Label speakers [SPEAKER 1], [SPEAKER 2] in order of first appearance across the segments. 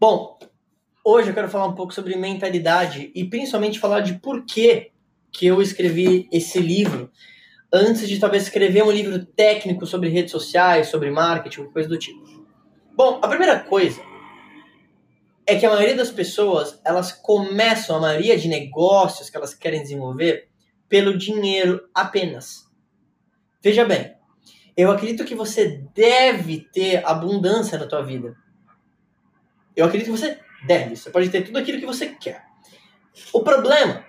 [SPEAKER 1] Bom, hoje eu quero falar um pouco sobre mentalidade e principalmente falar de por que que eu escrevi esse livro antes de talvez escrever um livro técnico sobre redes sociais, sobre marketing, coisa do tipo. Bom, a primeira coisa é que a maioria das pessoas, elas começam a maioria de negócios que elas querem desenvolver pelo dinheiro apenas. Veja bem, eu acredito que você deve ter abundância na tua vida. Eu acredito que você deve. Você pode ter tudo aquilo que você quer. O problema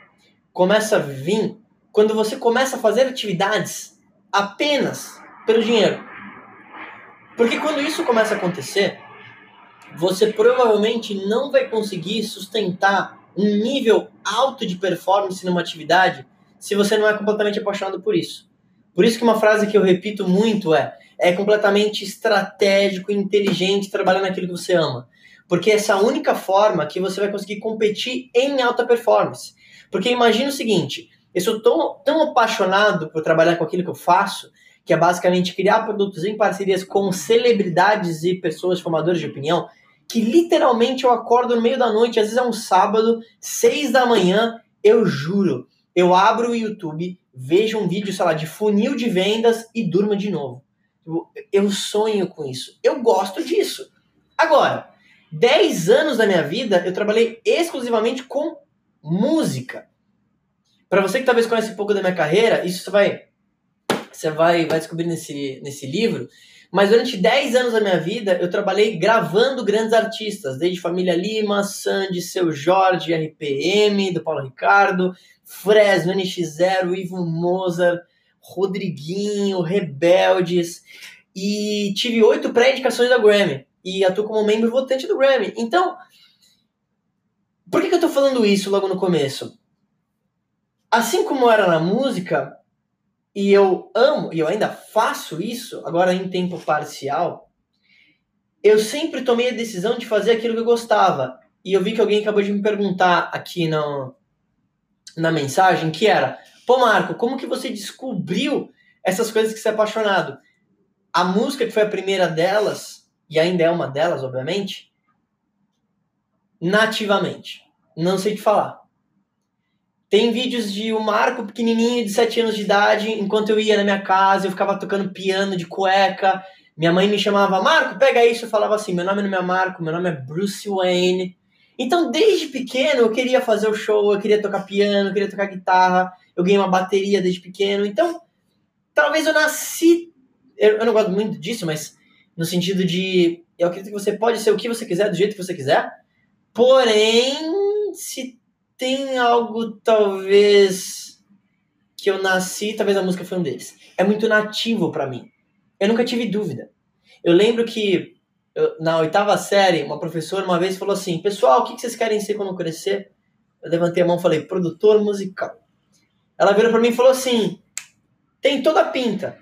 [SPEAKER 1] começa a vir quando você começa a fazer atividades apenas pelo dinheiro. Porque quando isso começa a acontecer, você provavelmente não vai conseguir sustentar um nível alto de performance numa atividade se você não é completamente apaixonado por isso. Por isso que uma frase que eu repito muito é: é completamente estratégico inteligente trabalhar naquilo que você ama. Porque essa é a única forma que você vai conseguir competir em alta performance. Porque imagina o seguinte: eu sou tão, tão apaixonado por trabalhar com aquilo que eu faço, que é basicamente criar produtos em parcerias com celebridades e pessoas formadoras de opinião, que literalmente eu acordo no meio da noite, às vezes é um sábado, seis da manhã, eu juro, eu abro o YouTube, vejo um vídeo, sei lá, de funil de vendas e durmo de novo. Tipo, eu sonho com isso. Eu gosto disso. Agora, 10 anos da minha vida eu trabalhei exclusivamente com música. Para você que talvez conhece um pouco da minha carreira, isso você vai você vai, vai descobrir nesse, nesse livro. Mas durante 10 anos da minha vida, eu trabalhei gravando grandes artistas, desde Família Lima, Sandy, Seu Jorge, RPM, do Paulo Ricardo, Fresno, NX0, Ivo Mozart, Rodriguinho, Rebeldes, e tive oito pré-indicações da Grammy, e atuo como membro votante do Grammy. Então, por que, que eu tô falando isso logo no começo? Assim como era na música, e eu amo, e eu ainda faço isso, agora em tempo parcial, eu sempre tomei a decisão de fazer aquilo que eu gostava. E eu vi que alguém acabou de me perguntar aqui no, na mensagem, que era, pô Marco, como que você descobriu essas coisas que você é apaixonado? A música que foi a primeira delas, e ainda é uma delas, obviamente, nativamente. Não sei te falar. Tem vídeos de um Marco pequenininho de 7 anos de idade, enquanto eu ia na minha casa, eu ficava tocando piano de cueca. Minha mãe me chamava, Marco, pega isso. Eu falava assim: meu nome não é Marco, meu nome é Bruce Wayne. Então, desde pequeno, eu queria fazer o show, eu queria tocar piano, eu queria tocar guitarra, eu ganhei uma bateria desde pequeno. Então, talvez eu nasci. Eu, eu não gosto muito disso, mas no sentido de. Eu acredito que você pode ser o que você quiser, do jeito que você quiser. Porém, se tem algo talvez que eu nasci, talvez a música foi um deles. É muito nativo para mim. Eu nunca tive dúvida. Eu lembro que eu, na oitava série, uma professora uma vez falou assim: Pessoal, o que vocês querem ser quando crescer? Eu levantei a mão e falei: Produtor musical. Ela virou para mim e falou assim: Tem toda a pinta.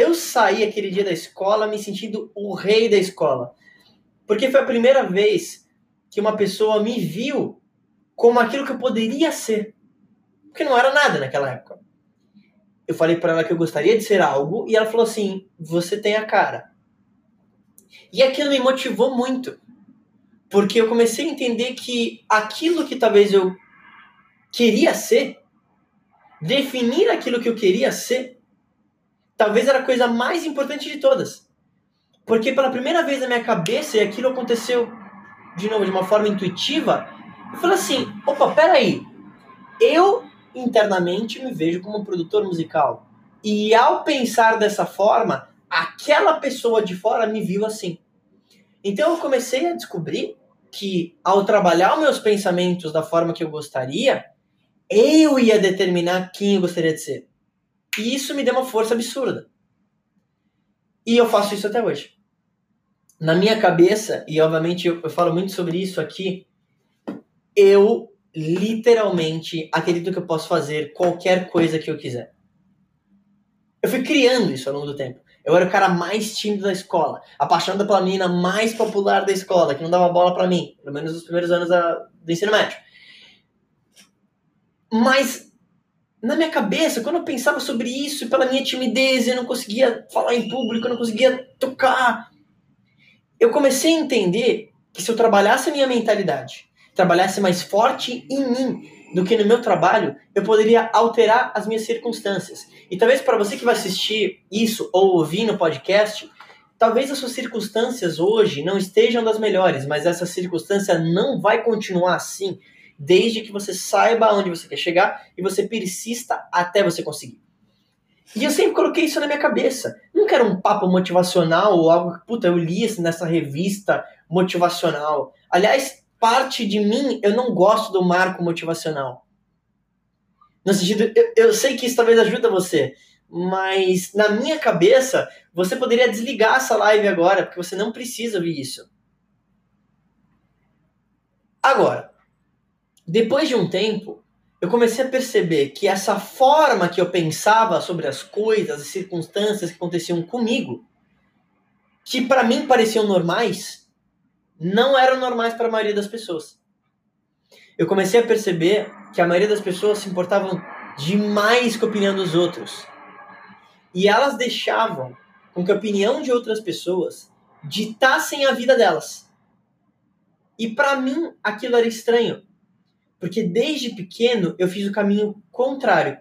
[SPEAKER 1] Eu saí aquele dia da escola me sentindo o rei da escola. Porque foi a primeira vez que uma pessoa me viu como aquilo que eu poderia ser. Porque não era nada naquela época. Eu falei para ela que eu gostaria de ser algo e ela falou assim: "Você tem a cara". E aquilo me motivou muito. Porque eu comecei a entender que aquilo que talvez eu queria ser, definir aquilo que eu queria ser, talvez era a coisa mais importante de todas. Porque pela primeira vez na minha cabeça, e aquilo aconteceu de novo de uma forma intuitiva, eu falei assim, opa, peraí, eu internamente me vejo como um produtor musical. E ao pensar dessa forma, aquela pessoa de fora me viu assim. Então eu comecei a descobrir que ao trabalhar os meus pensamentos da forma que eu gostaria, eu ia determinar quem eu gostaria de ser. E isso me deu uma força absurda. E eu faço isso até hoje. Na minha cabeça, e obviamente eu, eu falo muito sobre isso aqui, eu literalmente acredito que eu posso fazer qualquer coisa que eu quiser. Eu fui criando isso ao longo do tempo. Eu era o cara mais tímido da escola, apaixonado pela menina mais popular da escola, que não dava bola para mim, pelo menos nos primeiros anos da, do ensino médio. Mas na minha cabeça, quando eu pensava sobre isso, pela minha timidez, eu não conseguia falar em público, eu não conseguia tocar, eu comecei a entender que se eu trabalhasse a minha mentalidade, trabalhasse mais forte em mim do que no meu trabalho, eu poderia alterar as minhas circunstâncias. E talvez para você que vai assistir isso ou ouvir no podcast, talvez as suas circunstâncias hoje não estejam das melhores, mas essa circunstância não vai continuar assim desde que você saiba onde você quer chegar e você persista até você conseguir. E eu sempre coloquei isso na minha cabeça. Não quero um papo motivacional ou algo que, puta, eu li nessa revista motivacional. Aliás, parte de mim, eu não gosto do marco motivacional. No sentido, eu, eu sei que isso talvez ajude você, mas na minha cabeça, você poderia desligar essa live agora, porque você não precisa ouvir isso. Agora, depois de um tempo, eu comecei a perceber que essa forma que eu pensava sobre as coisas e circunstâncias que aconteciam comigo, que para mim pareciam normais, não eram normais para a maioria das pessoas. Eu comecei a perceber que a maioria das pessoas se importavam demais com a opinião dos outros. E elas deixavam com que a opinião de outras pessoas ditassem a vida delas. E para mim aquilo era estranho, porque desde pequeno eu fiz o caminho contrário.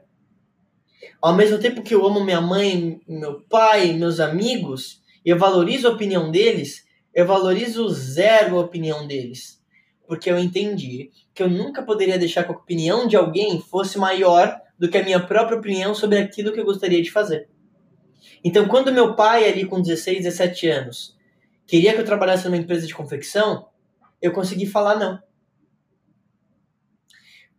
[SPEAKER 1] Ao mesmo tempo que eu amo minha mãe, meu pai, meus amigos, e eu valorizo a opinião deles, eu valorizo zero a opinião deles. Porque eu entendi que eu nunca poderia deixar que a opinião de alguém fosse maior do que a minha própria opinião sobre aquilo que eu gostaria de fazer. Então, quando meu pai, ali com 16, 17 anos, queria que eu trabalhasse numa empresa de confecção, eu consegui falar não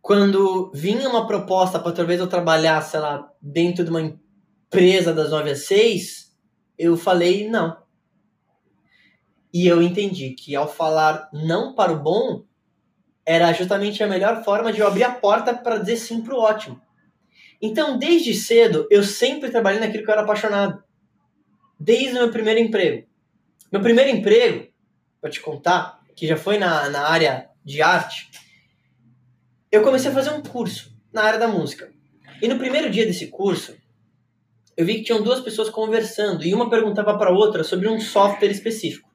[SPEAKER 1] quando vinha uma proposta para talvez eu trabalhar, sei lá, dentro de uma empresa das 9 às 6, eu falei não. E eu entendi que ao falar não para o bom, era justamente a melhor forma de eu abrir a porta para dizer sim para o ótimo. Então, desde cedo, eu sempre trabalhei naquilo que eu era apaixonado. Desde o meu primeiro emprego. Meu primeiro emprego, para te contar, que já foi na, na área de arte, eu comecei a fazer um curso na área da música. E no primeiro dia desse curso, eu vi que tinham duas pessoas conversando e uma perguntava para outra sobre um software específico.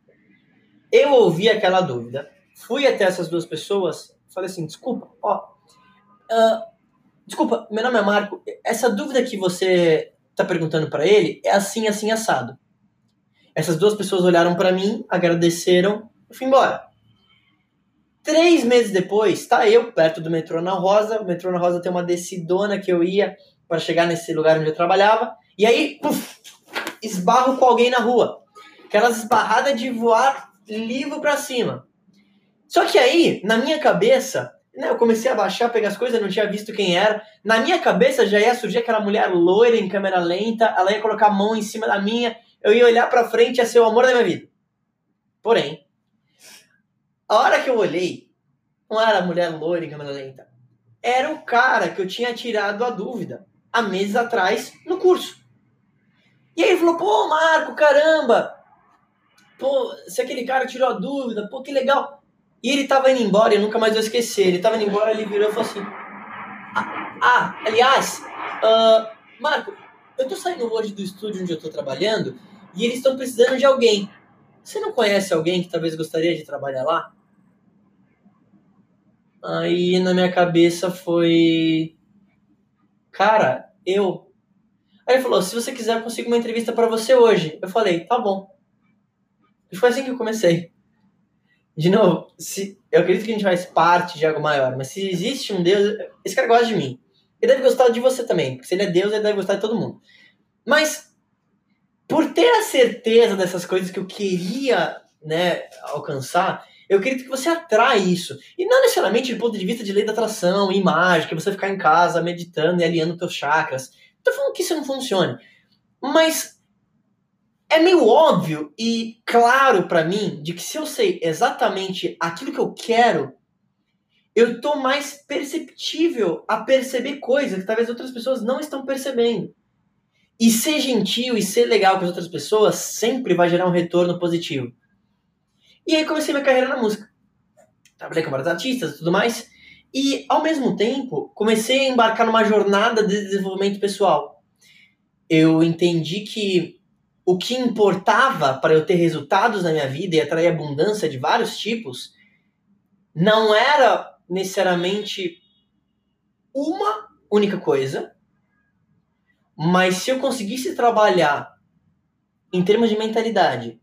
[SPEAKER 1] Eu ouvi aquela dúvida, fui até essas duas pessoas, falei assim: desculpa, ó, uh, desculpa, meu nome é Marco, essa dúvida que você está perguntando para ele é assim, assim, assado. Essas duas pessoas olharam para mim, agradeceram e fui embora. Três meses depois, tá eu perto do metrô na Rosa. O metrô na Rosa tem uma descidona que eu ia para chegar nesse lugar onde eu trabalhava. E aí, puf, esbarro com alguém na rua. Aquelas esbarradas de voar livro para cima. Só que aí, na minha cabeça, né, eu comecei a baixar, pegar as coisas, não tinha visto quem era. Na minha cabeça já ia surgir aquela mulher loira em câmera lenta, ela ia colocar a mão em cima da minha, eu ia olhar para frente, ia ser o amor da minha vida. Porém, a hora que eu olhei, não era a mulher loira em câmera lenta. Era o cara que eu tinha tirado a dúvida há meses atrás no curso. E aí ele falou, pô, Marco, caramba! Pô, se aquele cara tirou a dúvida, pô, que legal. E ele tava indo embora, eu nunca mais vou esquecer. Ele tava indo embora, ele virou e falou assim: Ah, ah aliás, uh, Marco, eu tô saindo hoje do estúdio onde eu tô trabalhando e eles estão precisando de alguém. Você não conhece alguém que talvez gostaria de trabalhar lá? Aí na minha cabeça foi. Cara, eu. Aí ele falou: se você quiser, eu consigo uma entrevista para você hoje. Eu falei: tá bom. E foi assim que eu comecei. De novo, se, eu acredito que a gente faz parte de algo maior, mas se existe um Deus, esse cara gosta de mim. Ele deve gostar de você também, porque se ele é Deus, ele deve gostar de todo mundo. Mas, por ter a certeza dessas coisas que eu queria né, alcançar, eu acredito que você atrai isso. E não necessariamente do ponto de vista de lei da atração e mágica, você ficar em casa meditando e alinhando teus chakras. Tô falando que isso não funcione. Mas é meio óbvio e claro para mim de que se eu sei exatamente aquilo que eu quero, eu tô mais perceptível a perceber coisas que talvez outras pessoas não estão percebendo. E ser gentil e ser legal com as outras pessoas sempre vai gerar um retorno positivo. E aí comecei minha carreira na música. Trabalhei com vários artistas e tudo mais. E, ao mesmo tempo, comecei a embarcar numa jornada de desenvolvimento pessoal. Eu entendi que o que importava para eu ter resultados na minha vida e atrair abundância de vários tipos não era necessariamente uma única coisa, mas se eu conseguisse trabalhar em termos de mentalidade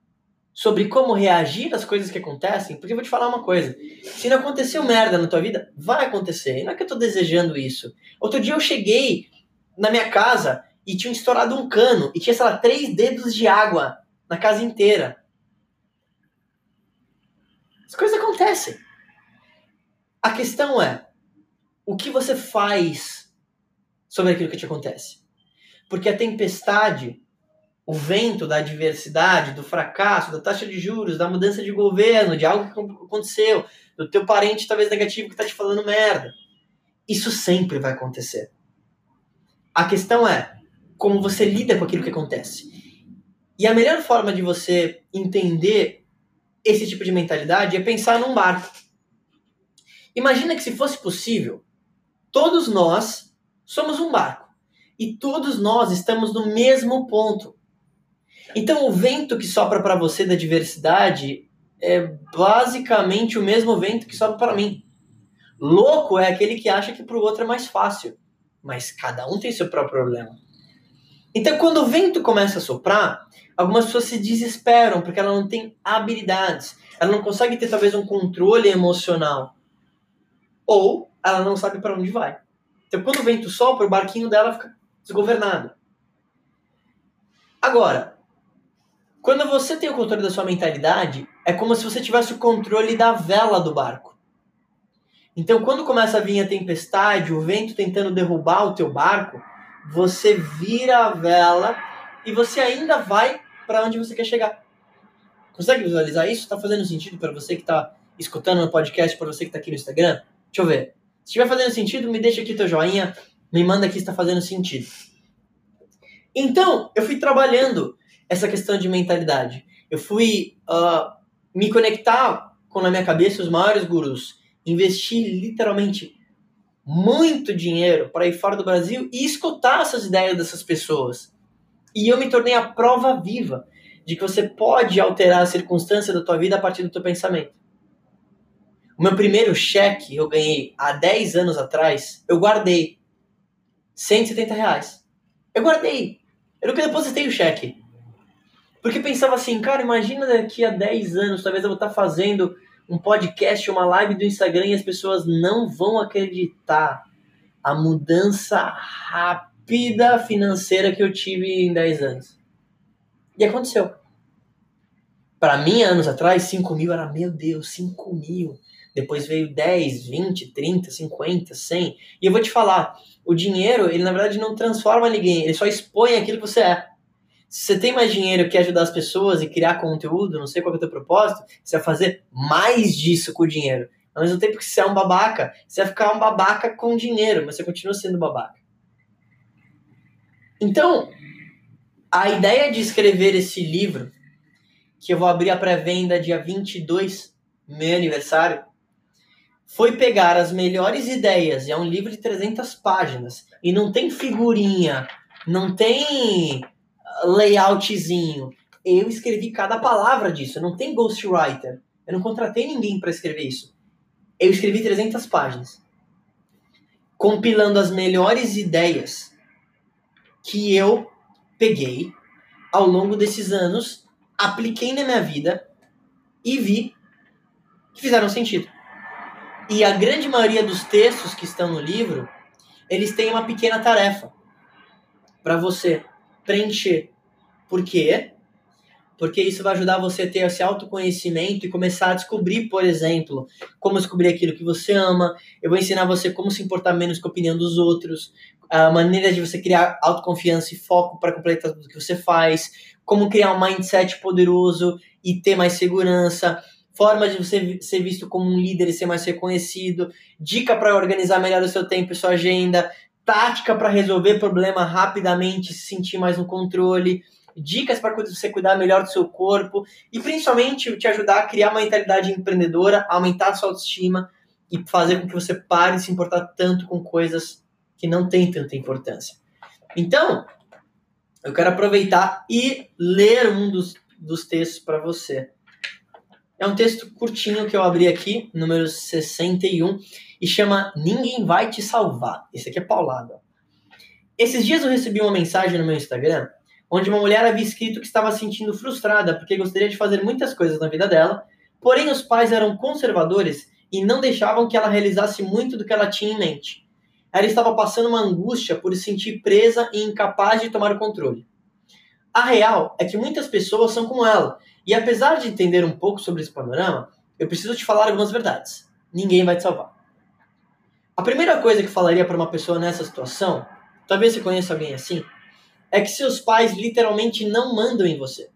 [SPEAKER 1] sobre como reagir às coisas que acontecem, porque eu vou te falar uma coisa: se não aconteceu merda na tua vida, vai acontecer. E não é que eu tô desejando isso. Outro dia eu cheguei na minha casa e tinha estourado um cano e tinha, sei lá, três dedos de água na casa inteira. As coisas acontecem. A questão é o que você faz sobre aquilo que te acontece. Porque a tempestade, o vento da adversidade, do fracasso, da taxa de juros, da mudança de governo, de algo que aconteceu, do teu parente talvez negativo que está te falando merda. Isso sempre vai acontecer. A questão é como você lida com aquilo que acontece. E a melhor forma de você entender esse tipo de mentalidade é pensar num barco. Imagina que se fosse possível, todos nós somos um barco e todos nós estamos no mesmo ponto. Então o vento que sopra para você da diversidade é basicamente o mesmo vento que sopra para mim. Louco é aquele que acha que para o outro é mais fácil, mas cada um tem seu próprio problema. Então quando o vento começa a soprar, algumas pessoas se desesperam porque ela não tem habilidades, ela não consegue ter talvez um controle emocional ou ela não sabe para onde vai. Então, quando o vento sopra, o barquinho dela fica desgovernado. Agora, quando você tem o controle da sua mentalidade, é como se você tivesse o controle da vela do barco. Então, quando começa a vir a tempestade, o vento tentando derrubar o teu barco, você vira a vela e você ainda vai para onde você quer chegar. Consegue visualizar isso? Está fazendo sentido para você que está escutando no podcast, para você que está aqui no Instagram? Deixa eu ver. Se estiver fazendo sentido, me deixa aqui teu joinha, me manda aqui se está fazendo sentido. Então, eu fui trabalhando essa questão de mentalidade. Eu fui uh, me conectar com na minha cabeça os maiores gurus, investir literalmente muito dinheiro para ir fora do Brasil e escutar essas ideias dessas pessoas. E eu me tornei a prova viva de que você pode alterar a circunstância da tua vida a partir do teu pensamento. O meu primeiro cheque eu ganhei há 10 anos atrás, eu guardei 170 reais. Eu guardei. Eu nunca depositei o cheque. Porque pensava assim, cara, imagina daqui a 10 anos, talvez eu vou estar fazendo um podcast, uma live do Instagram e as pessoas não vão acreditar a mudança rápida financeira que eu tive em 10 anos. E aconteceu. Para mim, anos atrás, 5 mil era, meu Deus, 5 mil depois veio 10, 20, 30, 50, 100. E eu vou te falar, o dinheiro, ele na verdade não transforma ninguém, ele só expõe aquilo que você é. Se você tem mais dinheiro que ajudar as pessoas e criar conteúdo, não sei qual é o teu propósito, você vai fazer mais disso com o dinheiro. Ao mesmo tempo que você é um babaca, você vai ficar um babaca com dinheiro, mas você continua sendo babaca. Então, a ideia de escrever esse livro, que eu vou abrir a pré-venda dia 22, meu aniversário, foi pegar as melhores ideias, é um livro de 300 páginas, e não tem figurinha, não tem layoutzinho. Eu escrevi cada palavra disso, não tem ghostwriter. Eu não contratei ninguém para escrever isso. Eu escrevi 300 páginas, compilando as melhores ideias que eu peguei ao longo desses anos, apliquei na minha vida e vi que fizeram sentido. E a grande maioria dos textos que estão no livro, eles têm uma pequena tarefa para você preencher. Por quê? Porque isso vai ajudar você a ter esse autoconhecimento e começar a descobrir, por exemplo, como descobrir aquilo que você ama. Eu vou ensinar você como se importar menos com a opinião dos outros, a maneira de você criar autoconfiança e foco para completar tudo que você faz, como criar um mindset poderoso e ter mais segurança, forma de você ser visto como um líder e ser mais reconhecido, dica para organizar melhor o seu tempo e sua agenda, tática para resolver problema rapidamente, se sentir mais no controle, dicas para você cuidar melhor do seu corpo e principalmente te ajudar a criar uma mentalidade empreendedora, aumentar a sua autoestima e fazer com que você pare de se importar tanto com coisas que não têm tanta importância. Então, eu quero aproveitar e ler um dos, dos textos para você. É um texto curtinho que eu abri aqui, número 61, e chama Ninguém Vai Te Salvar. Esse aqui é paulado. Esses dias eu recebi uma mensagem no meu Instagram onde uma mulher havia escrito que estava se sentindo frustrada porque gostaria de fazer muitas coisas na vida dela, porém os pais eram conservadores e não deixavam que ela realizasse muito do que ela tinha em mente. Ela estava passando uma angústia por se sentir presa e incapaz de tomar o controle. A real é que muitas pessoas são como ela, e apesar de entender um pouco sobre esse panorama, eu preciso te falar algumas verdades. Ninguém vai te salvar. A primeira coisa que falaria para uma pessoa nessa situação, talvez você conheça alguém assim, é que seus pais literalmente não mandam em você.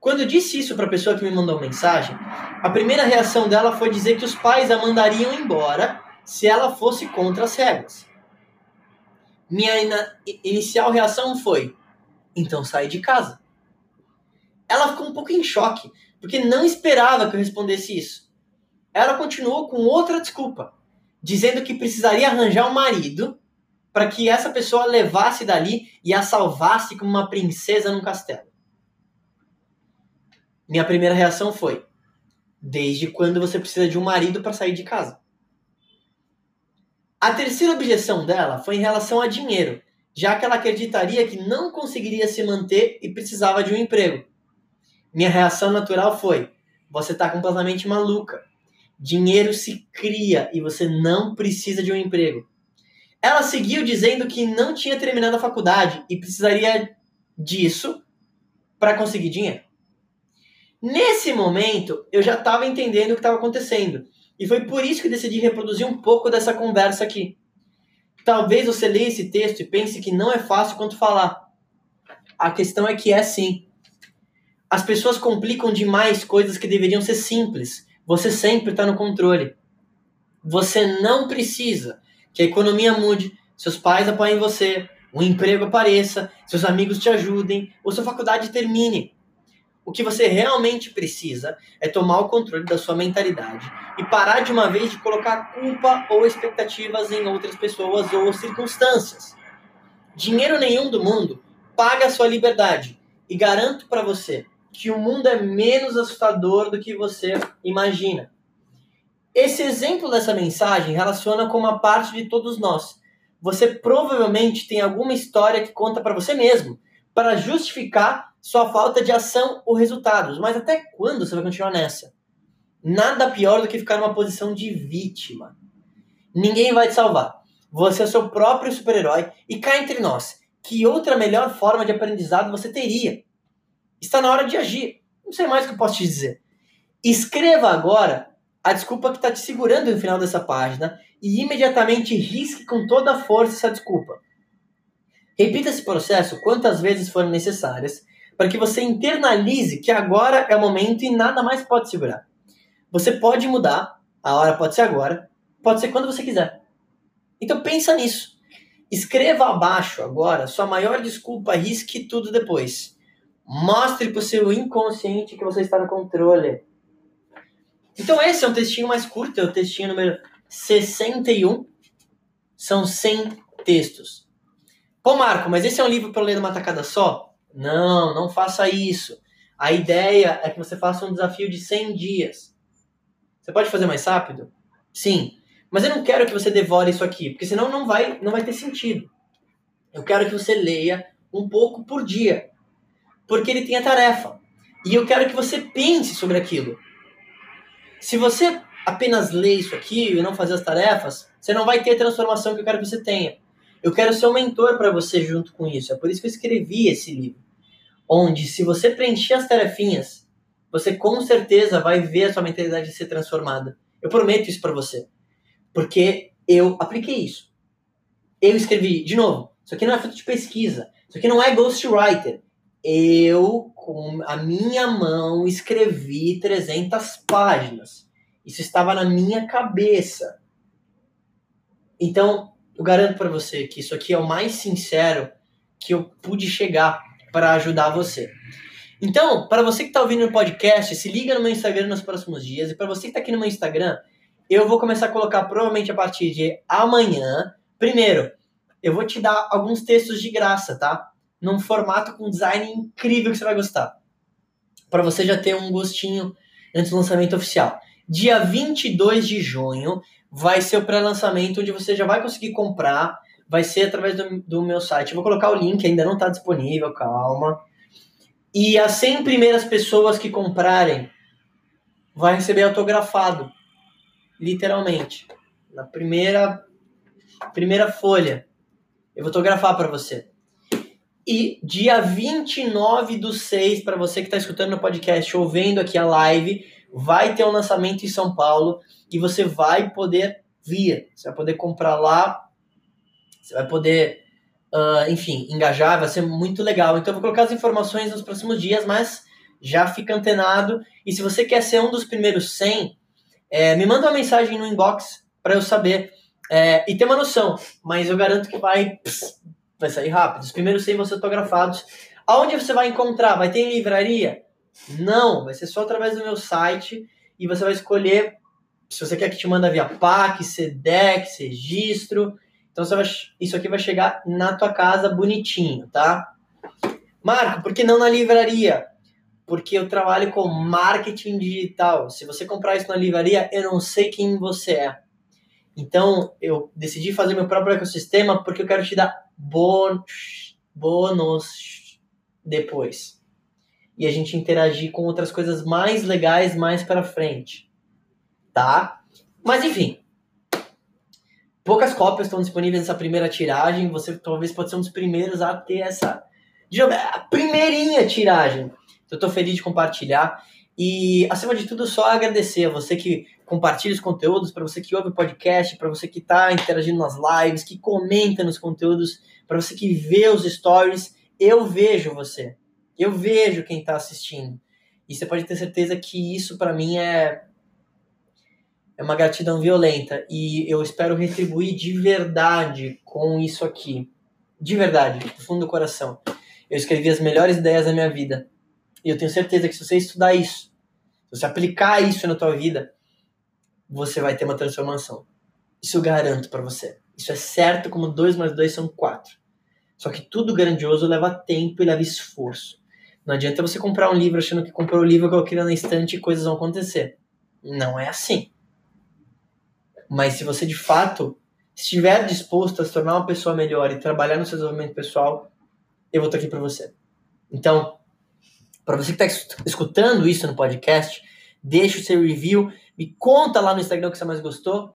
[SPEAKER 1] Quando eu disse isso para a pessoa que me mandou mensagem, a primeira reação dela foi dizer que os pais a mandariam embora se ela fosse contra as regras. Minha inicial reação foi: então sai de casa. Ela ficou um pouco em choque, porque não esperava que eu respondesse isso. Ela continuou com outra desculpa, dizendo que precisaria arranjar um marido para que essa pessoa levasse dali e a salvasse como uma princesa num castelo. Minha primeira reação foi: desde quando você precisa de um marido para sair de casa? A terceira objeção dela foi em relação a dinheiro, já que ela acreditaria que não conseguiria se manter e precisava de um emprego. Minha reação natural foi: você está completamente maluca. Dinheiro se cria e você não precisa de um emprego. Ela seguiu dizendo que não tinha terminado a faculdade e precisaria disso para conseguir dinheiro. Nesse momento, eu já estava entendendo o que estava acontecendo. E foi por isso que decidi reproduzir um pouco dessa conversa aqui. Talvez você leia esse texto e pense que não é fácil quanto falar. A questão é que é sim. As pessoas complicam demais coisas que deveriam ser simples. Você sempre está no controle. Você não precisa que a economia mude, seus pais apoiem você, um emprego apareça, seus amigos te ajudem, ou sua faculdade termine. O que você realmente precisa é tomar o controle da sua mentalidade e parar de uma vez de colocar culpa ou expectativas em outras pessoas ou circunstâncias. Dinheiro nenhum do mundo paga a sua liberdade e garanto para você que o mundo é menos assustador do que você imagina. Esse exemplo dessa mensagem relaciona com uma parte de todos nós. Você provavelmente tem alguma história que conta para você mesmo, para justificar sua falta de ação ou resultados. Mas até quando você vai continuar nessa? Nada pior do que ficar numa posição de vítima. Ninguém vai te salvar. Você é seu próprio super-herói e cá entre nós, que outra melhor forma de aprendizado você teria? Está na hora de agir. Não sei mais o que eu posso te dizer. Escreva agora a desculpa que está te segurando no final dessa página e imediatamente risque com toda a força essa desculpa. Repita esse processo quantas vezes forem necessárias para que você internalize que agora é o momento e nada mais pode segurar. Você pode mudar, a hora pode ser agora, pode ser quando você quiser. Então pensa nisso. Escreva abaixo agora sua maior desculpa, risque tudo depois. Mostre para o seu inconsciente que você está no controle. Então esse é um textinho mais curto, é o textinho número 61. São 100 textos. Pô, Marco, mas esse é um livro para ler numa tacada só? Não, não faça isso. A ideia é que você faça um desafio de 100 dias. Você pode fazer mais rápido? Sim. Mas eu não quero que você devore isso aqui, porque senão não vai, não vai ter sentido. Eu quero que você leia um pouco por dia, porque ele tem a tarefa. E eu quero que você pense sobre aquilo. Se você apenas lê isso aqui e não fazer as tarefas, você não vai ter a transformação que eu quero que você tenha. Eu quero ser um mentor para você junto com isso. É por isso que eu escrevi esse livro. Onde, se você preencher as tarefinhas, você com certeza vai ver a sua mentalidade ser transformada. Eu prometo isso para você. Porque eu apliquei isso. Eu escrevi, de novo, isso aqui não é fruto de pesquisa. Isso aqui não é ghostwriter. Eu com a minha mão escrevi 300 páginas. Isso estava na minha cabeça. Então, eu garanto para você que isso aqui é o mais sincero que eu pude chegar para ajudar você. Então, para você que está ouvindo no podcast, se liga no meu Instagram nos próximos dias. E para você que está aqui no meu Instagram, eu vou começar a colocar provavelmente a partir de amanhã. Primeiro, eu vou te dar alguns textos de graça, tá? Num formato com design incrível que você vai gostar. Para você já ter um gostinho antes do lançamento oficial. Dia 22 de junho vai ser o pré-lançamento, onde você já vai conseguir comprar. Vai ser através do, do meu site. Eu vou colocar o link, ainda não está disponível, calma. E as 100 primeiras pessoas que comprarem vai receber autografado, literalmente. Na primeira primeira folha. Eu vou autografar para você. E dia 29 do 6, para você que está escutando no podcast ou vendo aqui a live, vai ter um lançamento em São Paulo e você vai poder vir. Você vai poder comprar lá, você vai poder, uh, enfim, engajar, vai ser muito legal. Então eu vou colocar as informações nos próximos dias, mas já fica antenado. E se você quer ser um dos primeiros 100, é, me manda uma mensagem no inbox para eu saber é, e ter uma noção. Mas eu garanto que vai, pss, vai sair rápido. Os primeiros 100 vão ser autografados. Aonde você vai encontrar? Vai ter em livraria? Não, vai ser só através do meu site e você vai escolher se você quer que te manda via PAC, SEDEX, registro. Então vai, isso aqui vai chegar na tua casa bonitinho, tá? Marco, por que não na livraria? Porque eu trabalho com marketing digital. Se você comprar isso na livraria, eu não sei quem você é. Então, eu decidi fazer meu próprio ecossistema porque eu quero te dar bônus, bônus depois. E a gente interagir com outras coisas mais legais mais para frente. Tá? Mas enfim. Poucas cópias estão disponíveis nessa primeira tiragem. Você talvez pode ser um dos primeiros a ter essa. A primeirinha tiragem. Eu estou feliz de compartilhar. E, acima de tudo, só agradecer a você que compartilha os conteúdos, para você que ouve o podcast, para você que está interagindo nas lives, que comenta nos conteúdos, para você que vê os stories. Eu vejo você. Eu vejo quem está assistindo. E você pode ter certeza que isso, para mim, é, é uma gratidão violenta. E eu espero retribuir de verdade com isso aqui. De verdade, do fundo do coração. Eu escrevi as melhores ideias da minha vida e eu tenho certeza que se você estudar isso, se você aplicar isso na tua vida, você vai ter uma transformação. Isso eu garanto para você. Isso é certo como 2 mais 2 são 4. Só que tudo grandioso leva tempo e leva esforço. Não adianta você comprar um livro achando que comprou o livro, coloquei na estante e coisas vão acontecer. Não é assim. Mas se você de fato estiver disposto a se tornar uma pessoa melhor e trabalhar no seu desenvolvimento pessoal, eu vou estar aqui para você. Então, para você que está escutando isso no podcast, deixa o seu review, me conta lá no Instagram o que você mais gostou